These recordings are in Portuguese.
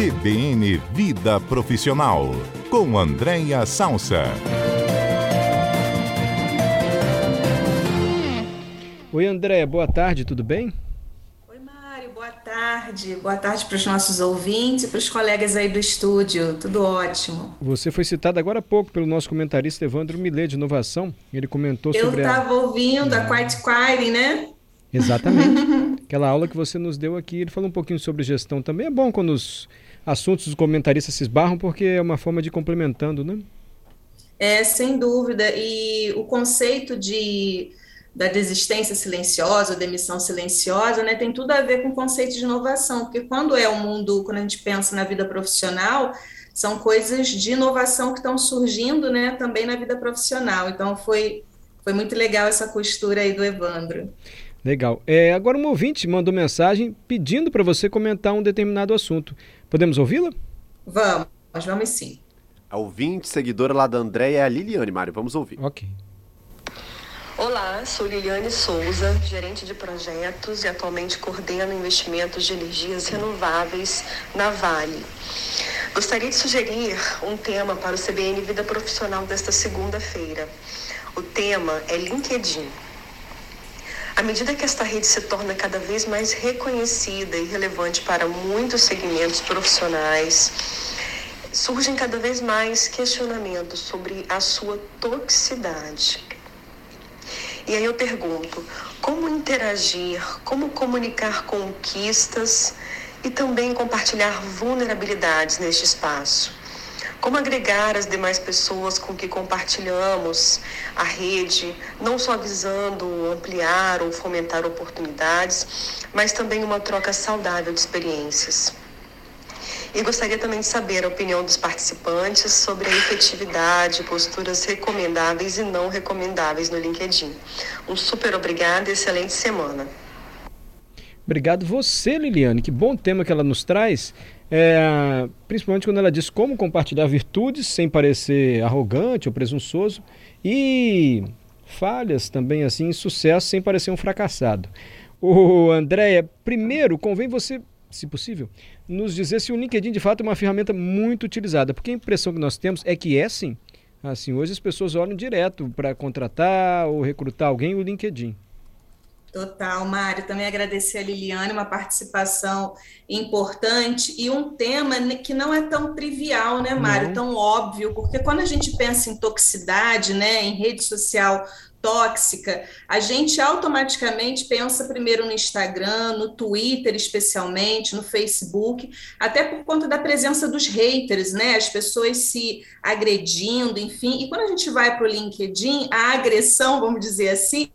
CBN Vida Profissional, com Andréia Salsa. Oi, Andréia, boa tarde, tudo bem? Oi, Mário, boa tarde. Boa tarde para os nossos ouvintes e para os colegas aí do estúdio. Tudo ótimo. Você foi citado agora há pouco pelo nosso comentarista Evandro Millet, de Inovação. Ele comentou Eu sobre. Eu estava a... ouvindo a Quiet Quiring, né? Exatamente. Aquela aula que você nos deu aqui, ele falou um pouquinho sobre gestão também. É bom quando os assuntos dos comentaristas se esbarram, porque é uma forma de ir complementando, né? É, sem dúvida. E o conceito de da desistência silenciosa, demissão silenciosa, né, tem tudo a ver com o conceito de inovação, porque quando é o mundo, quando a gente pensa na vida profissional, são coisas de inovação que estão surgindo, né, também na vida profissional. Então foi foi muito legal essa costura aí do Evandro. Legal. É, agora um ouvinte mandou mensagem pedindo para você comentar um determinado assunto. Podemos ouvi-la? Vamos, nós vamos sim. A ouvinte, seguidora lá da Andréia é a Liliane, Mário. Vamos ouvir. Ok. Olá, sou Liliane Souza, gerente de projetos e atualmente coordeno investimentos de energias renováveis na Vale. Gostaria de sugerir um tema para o CBN Vida Profissional desta segunda-feira. O tema é LinkedIn. À medida que esta rede se torna cada vez mais reconhecida e relevante para muitos segmentos profissionais, surgem cada vez mais questionamentos sobre a sua toxicidade. E aí eu pergunto: como interagir, como comunicar conquistas e também compartilhar vulnerabilidades neste espaço? Como agregar as demais pessoas com que compartilhamos a rede, não só visando ampliar ou fomentar oportunidades, mas também uma troca saudável de experiências. E gostaria também de saber a opinião dos participantes sobre a efetividade, posturas recomendáveis e não recomendáveis no LinkedIn. Um super obrigado e excelente semana. Obrigado você, Liliane. Que bom tema que ela nos traz. É, principalmente quando ela diz como compartilhar virtudes sem parecer arrogante ou presunçoso e falhas também assim, sucesso sem parecer um fracassado. O Andréia, primeiro convém você, se possível, nos dizer se o LinkedIn de fato é uma ferramenta muito utilizada, porque a impressão que nós temos é que é sim. Assim, hoje as pessoas olham direto para contratar ou recrutar alguém o LinkedIn. Total, Mário. Também agradecer a Liliane, uma participação importante e um tema que não é tão trivial, né, Mário? Não. Tão óbvio, porque quando a gente pensa em toxicidade, né, em rede social tóxica, a gente automaticamente pensa primeiro no Instagram, no Twitter especialmente, no Facebook, até por conta da presença dos haters, né? As pessoas se agredindo, enfim. E quando a gente vai para o LinkedIn, a agressão, vamos dizer assim,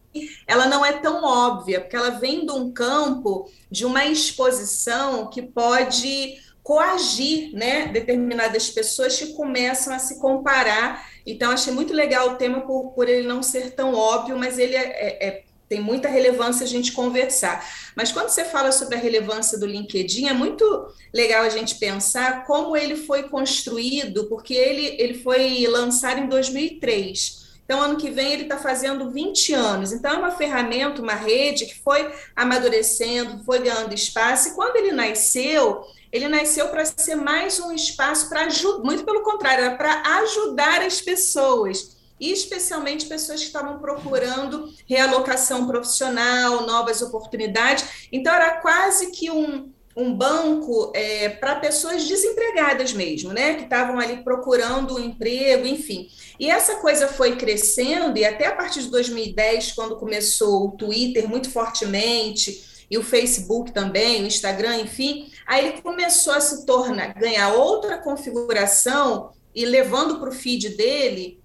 ela não é tão óbvia, porque ela vem de um campo de uma exposição que pode coagir né, determinadas pessoas que começam a se comparar. Então, achei muito legal o tema por, por ele não ser tão óbvio, mas ele é, é, é, tem muita relevância a gente conversar. Mas quando você fala sobre a relevância do LinkedIn, é muito legal a gente pensar como ele foi construído, porque ele, ele foi lançado em 2003. Então, ano que vem ele está fazendo 20 anos. Então, é uma ferramenta, uma rede que foi amadurecendo, foi ganhando espaço. E quando ele nasceu, ele nasceu para ser mais um espaço para ajudar, muito pelo contrário, era para ajudar as pessoas, e especialmente pessoas que estavam procurando realocação profissional, novas oportunidades. Então, era quase que um, um banco é, para pessoas desempregadas mesmo, né? Que estavam ali procurando um emprego, enfim. E essa coisa foi crescendo, e até a partir de 2010, quando começou o Twitter muito fortemente, e o Facebook também, o Instagram, enfim, aí ele começou a se tornar, ganhar outra configuração e levando para o feed dele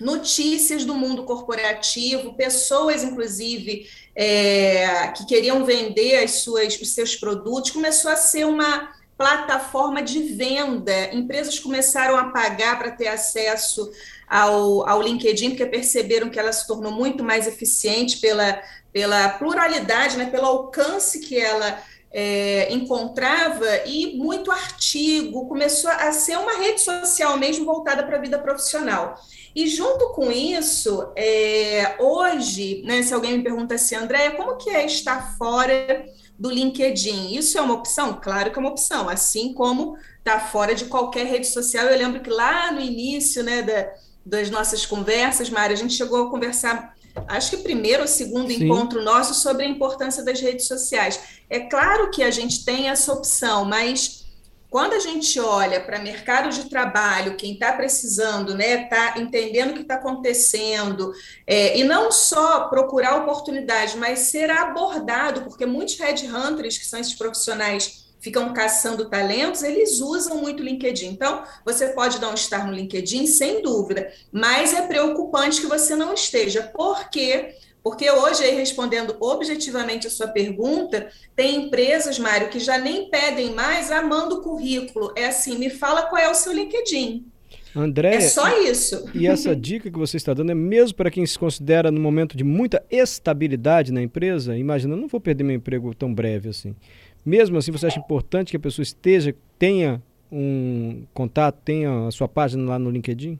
notícias do mundo corporativo, pessoas, inclusive, é, que queriam vender as suas, os seus produtos, começou a ser uma plataforma de venda. Empresas começaram a pagar para ter acesso ao, ao LinkedIn, porque perceberam que ela se tornou muito mais eficiente pela, pela pluralidade, né, pelo alcance que ela é, encontrava e muito artigo, começou a ser uma rede social mesmo voltada para a vida profissional. E junto com isso, é, hoje, né, se alguém me pergunta assim, Andréia, como que é estar fora do LinkedIn. Isso é uma opção? Claro que é uma opção, assim como está fora de qualquer rede social. Eu lembro que lá no início né, da, das nossas conversas, Mária, a gente chegou a conversar, acho que primeiro ou segundo Sim. encontro nosso, sobre a importância das redes sociais. É claro que a gente tem essa opção, mas quando a gente olha para mercado de trabalho, quem está precisando, né, está entendendo o que está acontecendo, é, e não só procurar oportunidade, mas ser abordado, porque muitos headhunters, que são esses profissionais ficam caçando talentos, eles usam muito o LinkedIn. Então, você pode dar um estar no LinkedIn, sem dúvida, mas é preocupante que você não esteja, porque porque hoje, aí, respondendo objetivamente a sua pergunta, tem empresas, Mário, que já nem pedem mais a manda o currículo. É assim, me fala qual é o seu LinkedIn. André, é só isso. E essa dica que você está dando é mesmo para quem se considera no momento de muita estabilidade na empresa? Imagina, não vou perder meu emprego tão breve assim. Mesmo assim, você acha importante que a pessoa esteja, tenha um contato, tenha a sua página lá no LinkedIn?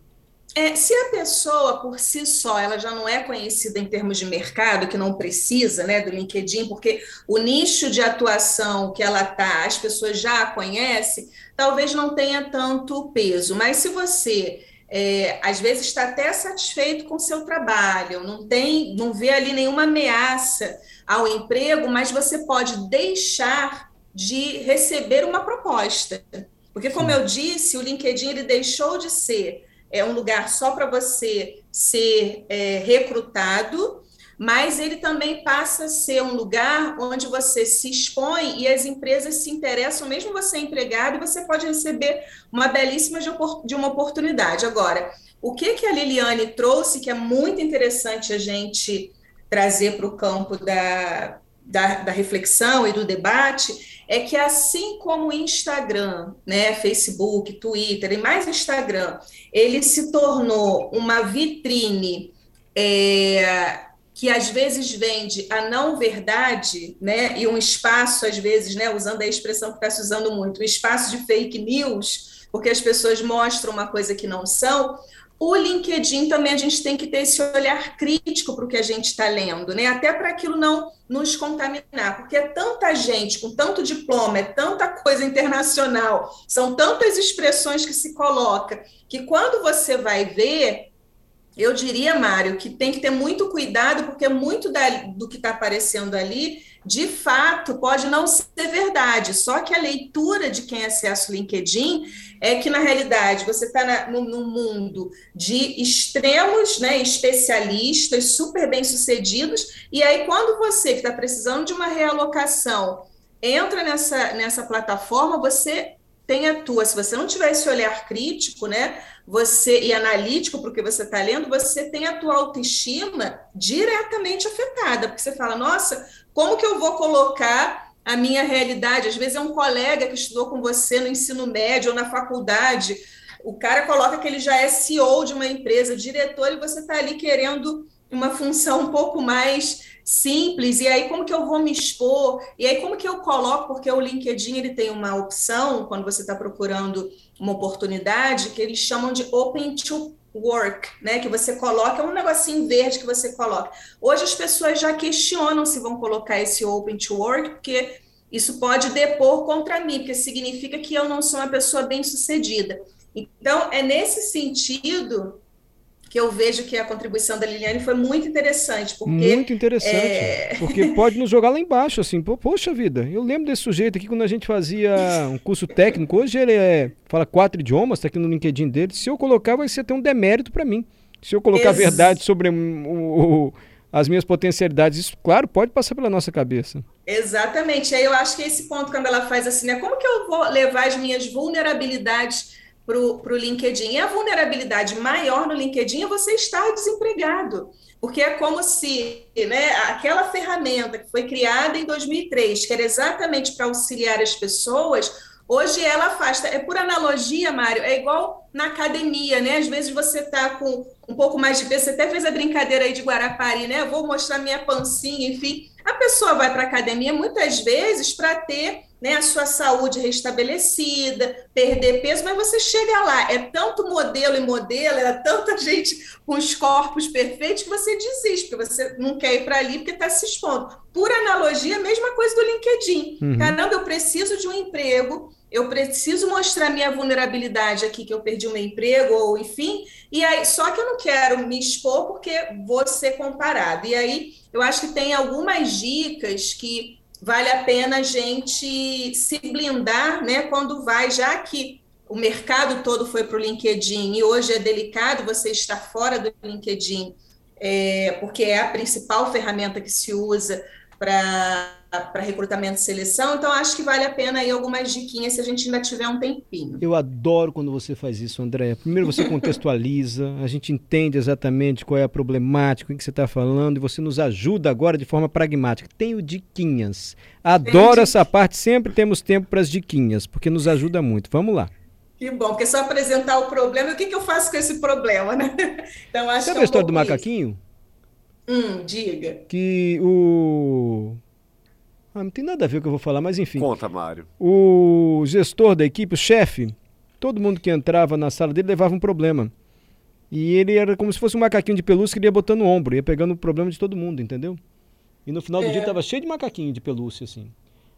É, se a pessoa por si só ela já não é conhecida em termos de mercado, que não precisa né, do LinkedIn, porque o nicho de atuação que ela está, as pessoas já a conhecem, talvez não tenha tanto peso. Mas se você é, às vezes está até satisfeito com o seu trabalho, não tem, não vê ali nenhuma ameaça ao emprego, mas você pode deixar de receber uma proposta. Porque, como eu disse, o LinkedIn ele deixou de ser é um lugar só para você ser é, recrutado, mas ele também passa a ser um lugar onde você se expõe e as empresas se interessam, mesmo você é empregado, e você pode receber uma belíssima de uma oportunidade. Agora, o que, que a Liliane trouxe, que é muito interessante a gente trazer para o campo da, da, da reflexão e do debate, é que assim como o Instagram, né, Facebook, Twitter e mais Instagram, ele se tornou uma vitrine é, que às vezes vende a não verdade, né, e um espaço às vezes, né, usando a expressão que está se usando muito, um espaço de fake news, porque as pessoas mostram uma coisa que não são. O LinkedIn também a gente tem que ter esse olhar crítico para o que a gente está lendo, né? Até para aquilo não nos contaminar, porque é tanta gente com tanto diploma, é tanta coisa internacional, são tantas expressões que se coloca, que quando você vai ver, eu diria, Mário, que tem que ter muito cuidado, porque muito da, do que está aparecendo ali de fato, pode não ser verdade, só que a leitura de quem acessa o LinkedIn é que, na realidade, você está no, mundo de extremos, né, especialistas, super bem-sucedidos, e aí, quando você que está precisando de uma realocação entra nessa, nessa plataforma, você tem a tua, se você não tiver esse olhar crítico, né, você e analítico porque você está lendo, você tem a tua autoestima diretamente afetada, porque você fala, nossa, como que eu vou colocar a minha realidade? Às vezes é um colega que estudou com você no ensino médio ou na faculdade, o cara coloca que ele já é CEO de uma empresa, diretor, e você está ali querendo uma função um pouco mais simples, e aí como que eu vou me expor? E aí como que eu coloco, porque o LinkedIn ele tem uma opção, quando você está procurando uma oportunidade, que eles chamam de Open to work, né? Que você coloca, é um negocinho verde que você coloca. Hoje as pessoas já questionam se vão colocar esse open to work, porque isso pode depor contra mim, porque significa que eu não sou uma pessoa bem sucedida. Então, é nesse sentido que eu vejo que a contribuição da Liliane foi muito interessante. Porque, muito interessante. É... Porque pode nos jogar lá embaixo, assim, poxa vida, eu lembro desse sujeito aqui quando a gente fazia um curso técnico, hoje ele é, fala quatro idiomas, está aqui no LinkedIn dele, se eu colocar vai ser até um demérito para mim. Se eu colocar Ex... a verdade sobre o, o, as minhas potencialidades, isso, claro, pode passar pela nossa cabeça. Exatamente, aí eu acho que esse ponto, quando ela faz assim, né, como que eu vou levar as minhas vulnerabilidades para o LinkedIn. E a vulnerabilidade maior no LinkedIn é você estar desempregado, porque é como se né, aquela ferramenta que foi criada em 2003, que era exatamente para auxiliar as pessoas, Hoje ela afasta. É por analogia, Mário, é igual na academia, né? Às vezes você tá com um pouco mais de peso, você até fez a brincadeira aí de Guarapari, né? Eu vou mostrar minha pancinha, enfim. A pessoa vai para a academia muitas vezes para ter né, a sua saúde restabelecida, perder peso, mas você chega lá, é tanto modelo e modelo, é tanta gente com os corpos perfeitos que você desiste, porque você não quer ir para ali porque está se expondo. Por analogia, a mesma coisa do LinkedIn. Uhum. Caramba, eu preciso de um emprego, eu preciso mostrar minha vulnerabilidade aqui, que eu perdi o meu emprego, ou enfim, e aí, só que eu não quero me expor porque vou ser comparado. E aí, eu acho que tem algumas dicas que vale a pena a gente se blindar, né, quando vai, já que o mercado todo foi para o LinkedIn e hoje é delicado você estar fora do LinkedIn, é, porque é a principal ferramenta que se usa para para recrutamento e seleção, então acho que vale a pena aí algumas diquinhas se a gente ainda tiver um tempinho. Eu adoro quando você faz isso, André. Primeiro você contextualiza, a gente entende exatamente qual é a problemática, o que você está falando, e você nos ajuda agora de forma pragmática. Tenho diquinhas. Adoro Tem essa parte, sempre temos tempo para as diquinhas, porque nos ajuda muito. Vamos lá. Que bom, porque é só apresentar o problema e o que, que eu faço com esse problema, né? Então, acho Sabe que é um a história do macaquinho? Hum, diga. Que o. Ah, não tem nada a ver com o que eu vou falar, mas enfim. Conta, Mário. O gestor da equipe, o chefe, todo mundo que entrava na sala dele levava um problema. E ele era como se fosse um macaquinho de pelúcia que ele ia botando no ombro, ia pegando o problema de todo mundo, entendeu? E no final do é. dia tava cheio de macaquinho de pelúcia, assim.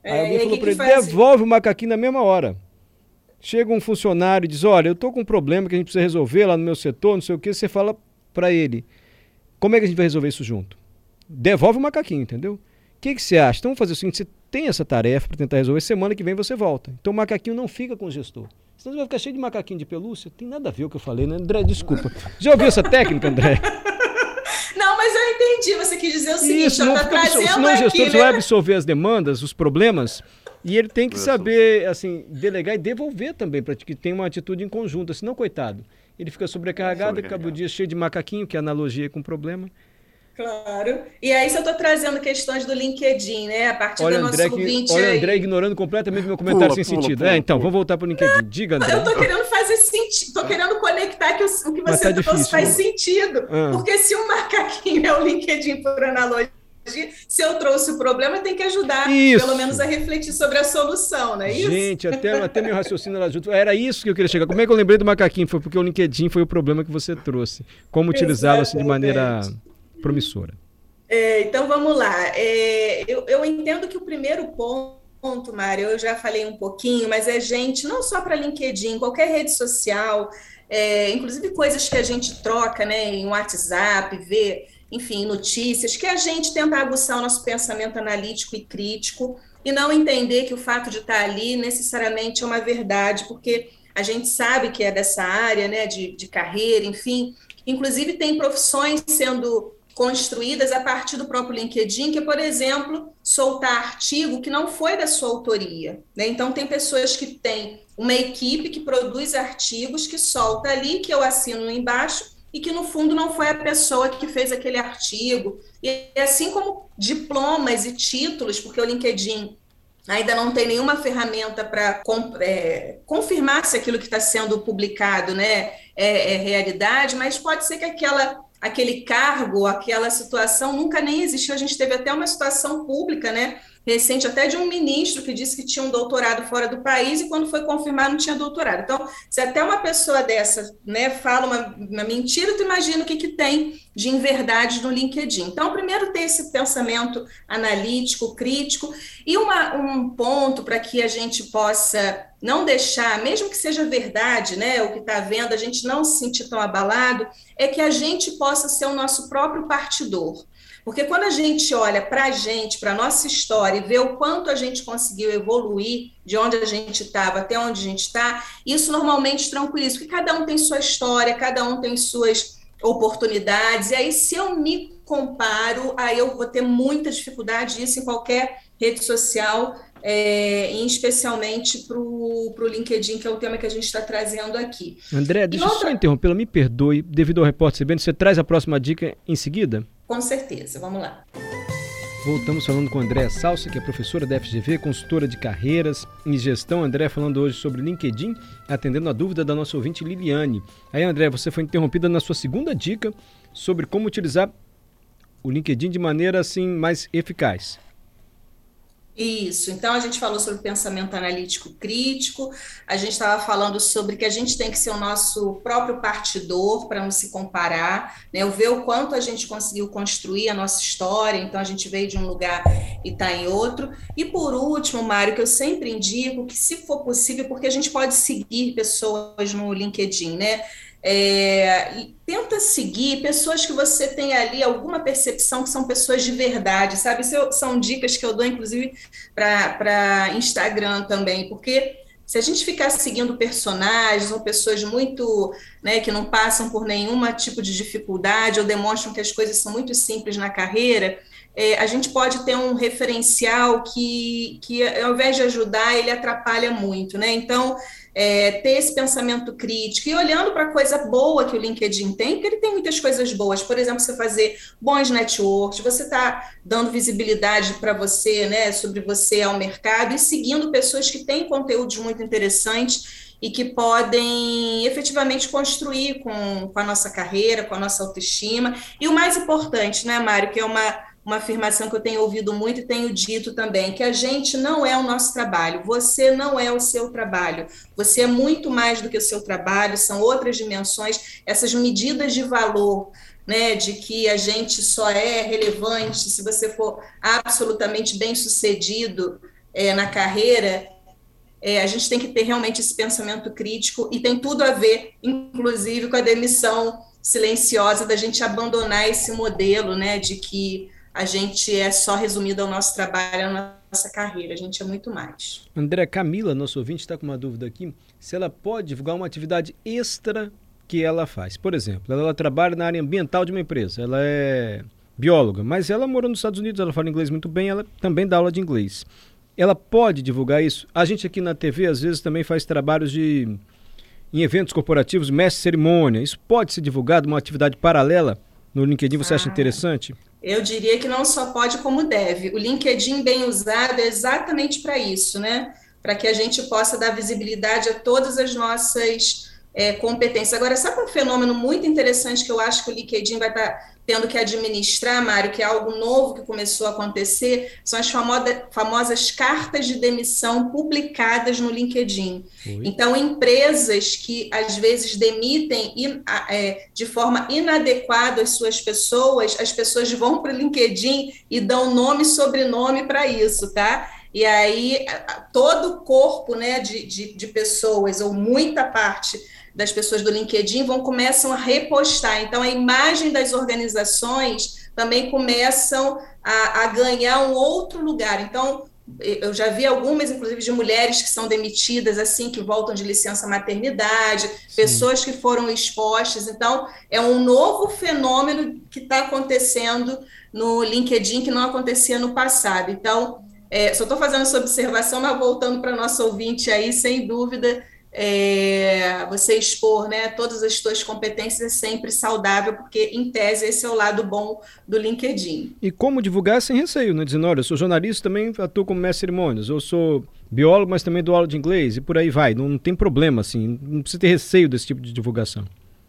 É, Aí alguém falou para ele, devolve assim? o macaquinho na mesma hora. Chega um funcionário e diz: Olha, eu tô com um problema que a gente precisa resolver lá no meu setor, não sei o que. Você fala para ele: Como é que a gente vai resolver isso junto? Devolve o macaquinho, entendeu? O que, que você acha? Então vamos fazer o seguinte: você tem essa tarefa para tentar resolver, semana que vem você volta. Então o macaquinho não fica com o gestor. Senão você vai ficar cheio de macaquinho de pelúcia. Tem nada a ver o que eu falei, né? André, desculpa. Já ouviu essa técnica, André? Não, mas eu entendi. Você quis dizer o seguinte: Isso, não, tá trazendo senão o gestor né? vai absorver as demandas, os problemas e ele tem que saber, assim, delegar e devolver também, para que tenha uma atitude em conjunto, senão, coitado, ele fica sobrecarregado, e acaba o dia cheio de macaquinho, que é analogia com problema. Claro. E aí, se eu estou trazendo questões do LinkedIn, né? A partir olha, do André nosso que, Olha o André ignorando completamente meu comentário pula, sem pula, sentido. Pula, é, então, vamos voltar para o LinkedIn. Diga, André. Eu estou querendo fazer sentido, estou querendo conectar que o, o que você tá trouxe difícil, faz sentido. Ah. Porque se um macaquinho é o LinkedIn por analogia, se eu trouxe o problema, tem que ajudar, isso. pelo menos, a refletir sobre a solução, não é isso? Gente, até, até meu raciocínio lá junto. Era isso que eu queria chegar. Como é que eu lembrei do macaquinho? Foi porque o LinkedIn foi o problema que você trouxe. Como utilizá-lo assim, de maneira promissora. É, então, vamos lá. É, eu, eu entendo que o primeiro ponto, Mário, eu já falei um pouquinho, mas é gente, não só para LinkedIn, qualquer rede social, é, inclusive coisas que a gente troca né, em WhatsApp, vê enfim, notícias, que a gente tenta aguçar o nosso pensamento analítico e crítico e não entender que o fato de estar ali necessariamente é uma verdade, porque a gente sabe que é dessa área, né, de, de carreira, enfim. Inclusive, tem profissões sendo construídas a partir do próprio LinkedIn, que é, por exemplo, soltar artigo que não foi da sua autoria. Né? Então, tem pessoas que têm uma equipe que produz artigos, que solta ali, que eu assino embaixo, e que no fundo não foi a pessoa que fez aquele artigo. E assim como diplomas e títulos, porque o LinkedIn ainda não tem nenhuma ferramenta para é, confirmar se aquilo que está sendo publicado né, é, é, realidade, mas pode ser que aquela, aquele cargo, aquela situação nunca nem existiu. A gente teve até uma situação pública, né? Recente até de um ministro que disse que tinha um doutorado fora do país e quando foi confirmar não tinha doutorado. Então, se até uma pessoa dessa né, fala uma, uma mentira, tu imagina o que, que tem de inverdade no LinkedIn. Então, primeiro ter esse pensamento analítico, crítico, e uma, um ponto para que a gente possa não deixar, mesmo que seja verdade, né, o que está vendo, a gente não se sentir tão abalado, é que a gente possa ser o nosso próprio partidor. Porque quando a gente olha para a gente, para a nossa história, e vê o quanto a gente conseguiu evoluir de onde a gente estava até onde a gente está, isso normalmente tranquiliza, porque cada um tem sua história, cada um tem suas oportunidades, e aí se eu me comparo, aí eu vou ter muita dificuldade disso em qualquer rede social, é, especialmente para o LinkedIn, que é o tema que a gente está trazendo aqui. André, deixa eu outra... só interromper, me perdoe, devido ao repórter CBN, você traz a próxima dica em seguida? Com certeza, vamos lá. Voltamos falando com Andréa Salsa, que é professora da FGV, consultora de carreiras e gestão. André falando hoje sobre LinkedIn, atendendo a dúvida da nossa ouvinte Liliane. Aí, André, você foi interrompida na sua segunda dica sobre como utilizar o LinkedIn de maneira assim mais eficaz. Isso, então a gente falou sobre pensamento analítico crítico, a gente estava falando sobre que a gente tem que ser o nosso próprio partidor para não se comparar, né? ver o quanto a gente conseguiu construir a nossa história, então a gente veio de um lugar e está em outro. E por último, Mário, que eu sempre indico que, se for possível, porque a gente pode seguir pessoas no LinkedIn, né? É, tenta seguir pessoas que você tem ali alguma percepção que são pessoas de verdade, sabe? Isso são dicas que eu dou, inclusive, para Instagram também, porque se a gente ficar seguindo personagens ou pessoas muito, né, que não passam por nenhum tipo de dificuldade ou demonstram que as coisas são muito simples na carreira, é, a gente pode ter um referencial que, que, ao invés de ajudar, ele atrapalha muito, né? Então, é, ter esse pensamento crítico e olhando para a coisa boa que o LinkedIn tem, porque ele tem muitas coisas boas. Por exemplo, você fazer bons networks, você está dando visibilidade para você, né, sobre você ao mercado e seguindo pessoas que têm conteúdos muito interessantes e que podem efetivamente construir com, com a nossa carreira, com a nossa autoestima. E o mais importante, né, Mário, que é uma uma afirmação que eu tenho ouvido muito e tenho dito também, que a gente não é o nosso trabalho, você não é o seu trabalho, você é muito mais do que o seu trabalho, são outras dimensões, essas medidas de valor, né, de que a gente só é relevante se você for absolutamente bem sucedido é, na carreira, é, a gente tem que ter realmente esse pensamento crítico e tem tudo a ver, inclusive, com a demissão silenciosa da gente abandonar esse modelo, né, de que a gente é só resumido ao nosso trabalho, à nossa carreira, a gente é muito mais. André Camila, nosso ouvinte, está com uma dúvida aqui, se ela pode divulgar uma atividade extra que ela faz. Por exemplo, ela, trabalha na área ambiental de uma empresa, ela é bióloga, mas ela mora nos Estados Unidos, ela fala inglês muito bem, ela também dá aula de inglês. Ela pode divulgar isso? A gente aqui na TV às vezes também faz trabalhos de em eventos corporativos, mestre cerimônia. Isso pode ser divulgado uma atividade paralela no LinkedIn? Você ah. acha interessante? Eu diria que não só pode, como deve. O LinkedIn bem usado é exatamente para isso, né? Para que a gente possa dar visibilidade a todas as nossas é, competências. Agora, sabe um fenômeno muito interessante que eu acho que o LinkedIn vai estar tá tendo que administrar, Mário, que é algo novo que começou a acontecer, são as famosa, famosas cartas de demissão publicadas no LinkedIn. Oi. Então, empresas que às vezes demitem in, é, de forma inadequada as suas pessoas, as pessoas vão para o LinkedIn e dão nome e sobrenome para isso, tá? E aí, todo o corpo né, de, de, de pessoas, ou muita parte das pessoas do LinkedIn vão começam a repostar. Então, a imagem das organizações também começam a, a ganhar um outro lugar. Então, eu já vi algumas, inclusive, de mulheres que são demitidas assim, que voltam de licença maternidade, Sim. pessoas que foram expostas. Então, é um novo fenômeno que está acontecendo no LinkedIn que não acontecia no passado. Então, é, só estou fazendo essa observação, mas voltando para nosso ouvinte aí, sem dúvida, é, você expor né, todas as suas competências é sempre saudável, porque, em tese, esse é o lado bom do LinkedIn. E como divulgar sem receio, né? Dizendo, olha, eu sou jornalista, também atuo como mestre cerimônias, eu sou biólogo, mas também dou aula de inglês, e por aí vai. Não, não tem problema, assim, não precisa ter receio desse tipo de divulgação.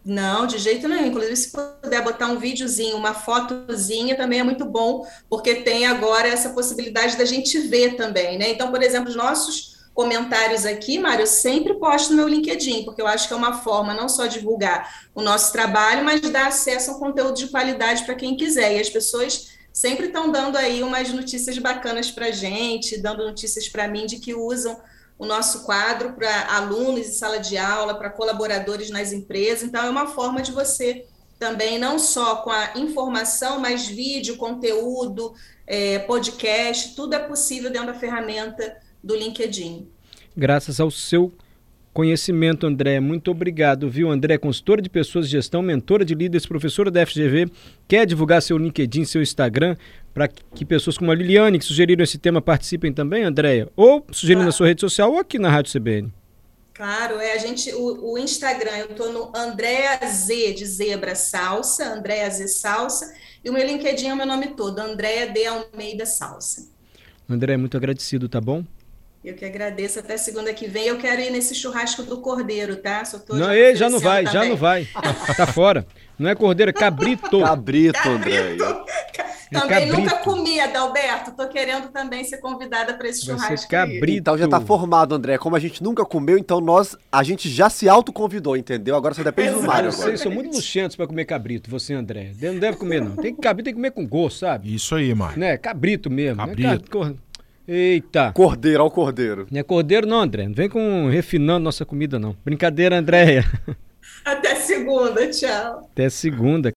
Não, de jeito nenhum. Inclusive, se puder botar um videozinho, uma fotozinha, também é muito bom, porque tem agora essa possibilidade da gente ver também, né? Então, por exemplo, os nossos comentários aqui, Mário, eu sempre posto no meu LinkedIn, porque eu acho que é uma forma não só divulgar o nosso trabalho, mas dar acesso a um conteúdo de qualidade para quem quiser. E as pessoas sempre estão dando aí umas notícias bacanas para gente, dando notícias para mim de que usam o nosso quadro para alunos em sala de aula, para colaboradores nas empresas. Então, é uma forma de você também, não só com a informação, mas vídeo, conteúdo, é, podcast, tudo é possível dentro da ferramenta do LinkedIn. Graças ao seu conhecimento, André. Muito obrigado, viu? André, consultora de pessoas de gestão, mentora de líderes, professora da FGV, quer divulgar seu LinkedIn, seu Instagram, para que pessoas como a Liliane, que sugeriram esse tema, participem também, Andréia? Ou sugerindo claro. na sua rede social ou aqui na Rádio CBN. Claro, é a gente, o, o Instagram, eu estou no Andréa Z de Zebra Salsa, Andréa Z Salsa, e o meu LinkedIn é o meu nome todo, Andréa D Almeida Salsa. André, muito agradecido, tá bom? Eu que agradeço. Até segunda que vem. Eu quero ir nesse churrasco do Cordeiro, tá? Só tô não, já, já não vai, também. já não vai. Tá, tá, fora. Não é Cordeiro, é Cabrito. Cabrito, André. É também cabrito. nunca comi, Adalberto. Estou querendo também ser convidada para esse Vai ser churrasco. aí. cabrito. Então já tá formado, André. Como a gente nunca comeu, então nós, a gente já se autoconvidou, entendeu? Agora só depende do Exato. Mário. Vocês são muito luxentos pra comer cabrito, você, André. Não deve comer, não. Tem que cabrito, tem que comer com gosto, sabe? Isso aí, Mário. Né? Cabrito mesmo. né? Cabrito. Ca- cor- Eita. Cordeiro, ao cordeiro. Não é cordeiro, não, André. Não vem com refinando nossa comida, não. Brincadeira, Andréia. Até segunda, tchau. Até segunda.